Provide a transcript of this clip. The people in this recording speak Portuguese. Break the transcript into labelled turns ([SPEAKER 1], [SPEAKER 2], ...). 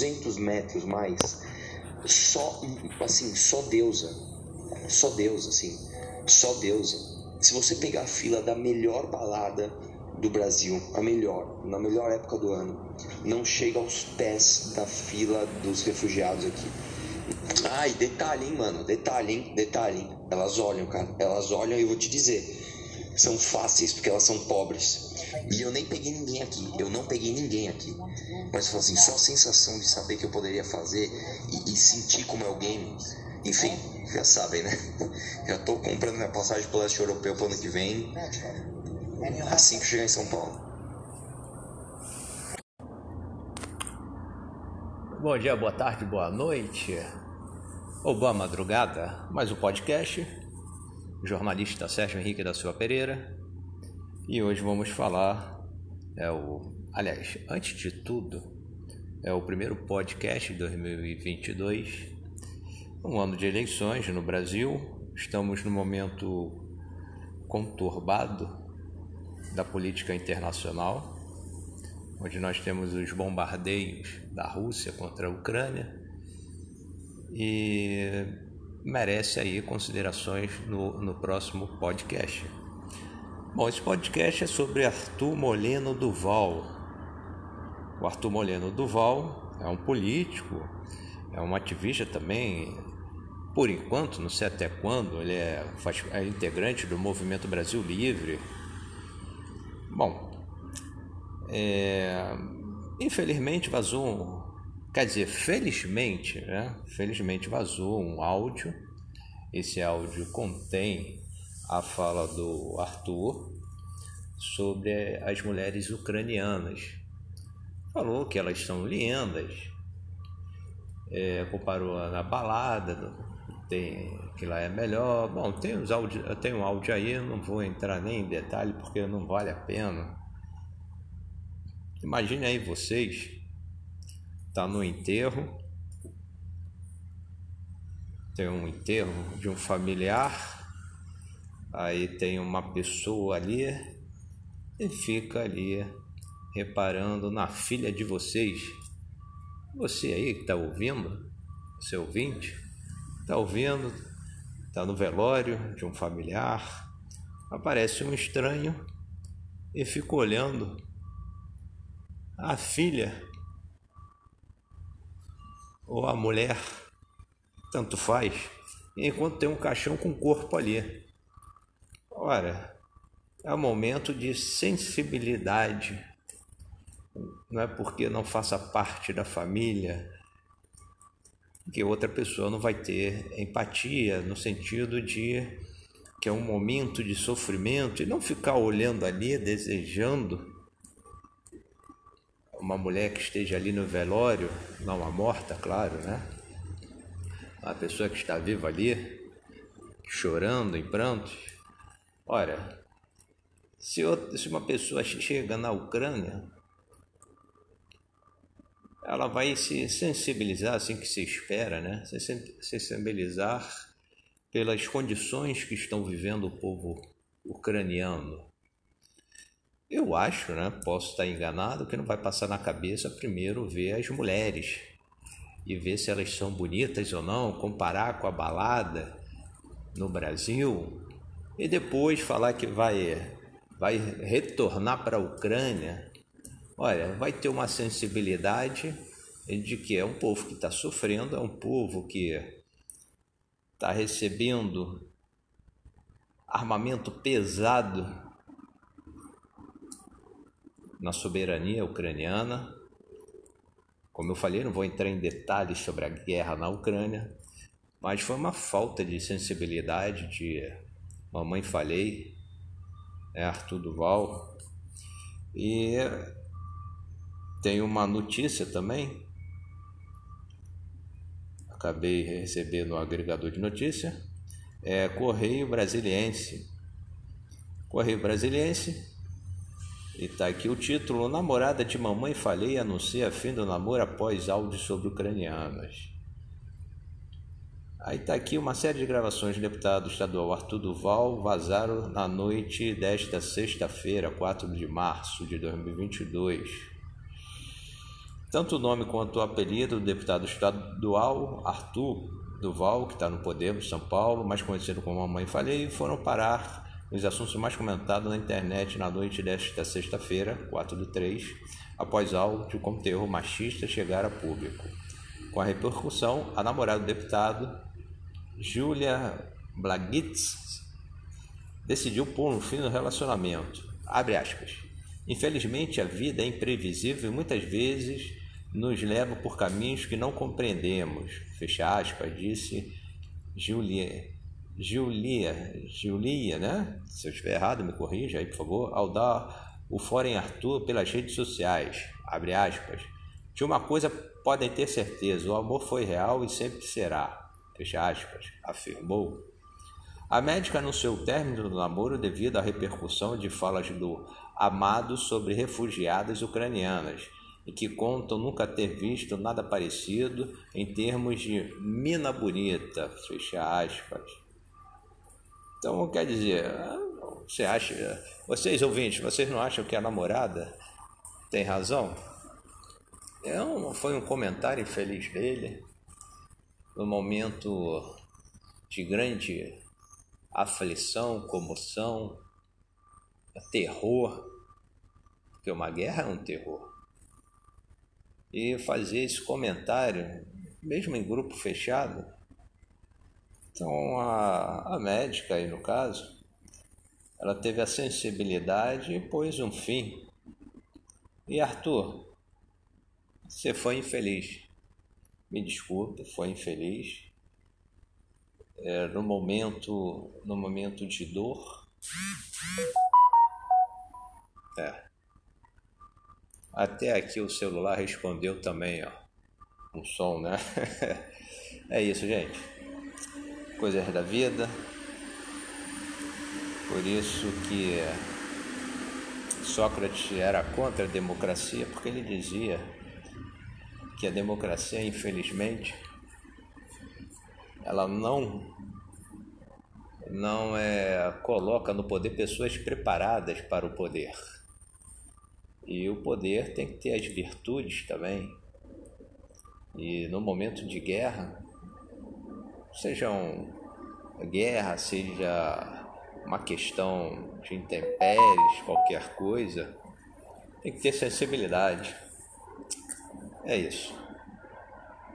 [SPEAKER 1] 200 metros mais, só, assim, só deusa. Só Deus, assim. Só deusa. Se você pegar a fila da melhor balada do Brasil, a melhor, na melhor época do ano, não chega aos pés da fila dos refugiados aqui. E detalhe, hein, mano, detalhe, hein, detalhe, hein. Elas olham, cara, elas olham e eu vou te dizer, são fáceis porque elas são pobres. E eu nem peguei ninguém aqui, eu não peguei ninguém aqui. Mas eu falo assim, só a sensação de saber que eu poderia fazer e, e sentir como é o game, enfim, já sabem, né? Já tô comprando minha passagem pro leste europeu pro ano que vem, assim que chegar em São Paulo.
[SPEAKER 2] Bom dia, boa tarde, boa noite ou boa madrugada. Mais um podcast. Jornalista Sérgio Henrique da Silva Pereira. E hoje vamos falar é o, aliás, antes de tudo, é o primeiro podcast de 2022. Um ano de eleições no Brasil. Estamos no momento conturbado da política internacional onde nós temos os bombardeios da Rússia contra a Ucrânia e merece aí considerações no, no próximo podcast. Bom, esse podcast é sobre Arthur Moleno Duval. O Arthur Moleno Duval é um político, é um ativista também, por enquanto, não sei até quando, ele é, faz, é integrante do Movimento Brasil Livre. Bom, é, infelizmente vazou, quer dizer, felizmente, né? Felizmente vazou um áudio. Esse áudio contém a fala do Arthur sobre as mulheres ucranianas. Falou que elas são lindas, é, comparou na balada, tem, que lá é melhor. Bom, tem, os áudio, tem um áudio aí, não vou entrar nem em detalhe porque não vale a pena. Imagine aí vocês, tá no enterro, tem um enterro de um familiar, aí tem uma pessoa ali e fica ali reparando na filha de vocês. Você aí que está ouvindo, seu ouvinte, está ouvindo, está no velório de um familiar, aparece um estranho e fica olhando a filha ou a mulher, tanto faz, enquanto tem um caixão com corpo ali. Ora, é um momento de sensibilidade. Não é porque não faça parte da família que outra pessoa não vai ter empatia, no sentido de que é um momento de sofrimento e não ficar olhando ali desejando uma mulher que esteja ali no velório, não a morta, claro, né? A pessoa que está viva ali, chorando em prantos. Ora, se, se uma pessoa chega na Ucrânia, ela vai se sensibilizar, assim que se espera, né? Se sensibilizar pelas condições que estão vivendo o povo ucraniano. Eu acho, né, posso estar enganado, que não vai passar na cabeça primeiro ver as mulheres e ver se elas são bonitas ou não, comparar com a balada no Brasil e depois falar que vai vai retornar para a Ucrânia. Olha, vai ter uma sensibilidade de que é um povo que está sofrendo, é um povo que está recebendo armamento pesado na soberania ucraniana. Como eu falei, não vou entrar em detalhes sobre a guerra na Ucrânia, mas foi uma falta de sensibilidade de mamãe falei, é Arthur Duval. E tem uma notícia também. Acabei recebendo no agregador de notícia. É Correio Brasiliense. Correio Brasiliense e tá aqui o título: Namorada de mamãe falei anuncia fim do namoro após áudio sobre ucranianas. Aí tá aqui uma série de gravações do deputado estadual Arthur Duval vazaram na noite desta sexta-feira, 4 de março de 2022. Tanto o nome quanto o apelido do deputado estadual Arthur Duval, que está no poder de São Paulo, mais conhecido como Mamãe Falei, foram parar nos assuntos mais comentados na internet na noite desta sexta-feira, 4 de 3, após áudio com terror machista chegar a público. Com a repercussão, a namorada do deputado, Julia Blagitz, decidiu pôr um fim no relacionamento. Abre aspas. Infelizmente, a vida é imprevisível e muitas vezes nos leva por caminhos que não compreendemos. Fecha aspas, disse Julia. Julia, Julia, né? Se eu estiver errado, me corrija aí, por favor. Ao dar o fora Arthur pelas redes sociais. Abre aspas. De uma coisa podem ter certeza: o amor foi real e sempre será. Fecha aspas, afirmou. A médica anunciou o término do namoro devido à repercussão de falas do amado sobre refugiadas ucranianas e que contam nunca ter visto nada parecido em termos de mina bonita, fecha aspas. Então, quer dizer, você acha, vocês ouvintes, vocês não acham que a namorada tem razão? É um, foi um comentário infeliz dele, no momento de grande aflição, comoção, terror, porque uma guerra é um terror e fazer esse comentário, mesmo em grupo fechado. Então a, a médica aí no caso, ela teve a sensibilidade e pôs um fim. E Arthur, você foi infeliz. Me desculpe, foi infeliz. É, no momento, no momento de dor. É. Até aqui o celular respondeu também, ó. Um som, né? é isso, gente. Coisas da vida. Por isso que Sócrates era contra a democracia, porque ele dizia que a democracia, infelizmente, ela não não é coloca no poder pessoas preparadas para o poder. E o poder tem que ter as virtudes também. E no momento de guerra, seja uma guerra, seja uma questão de intempéries, qualquer coisa, tem que ter sensibilidade. É isso.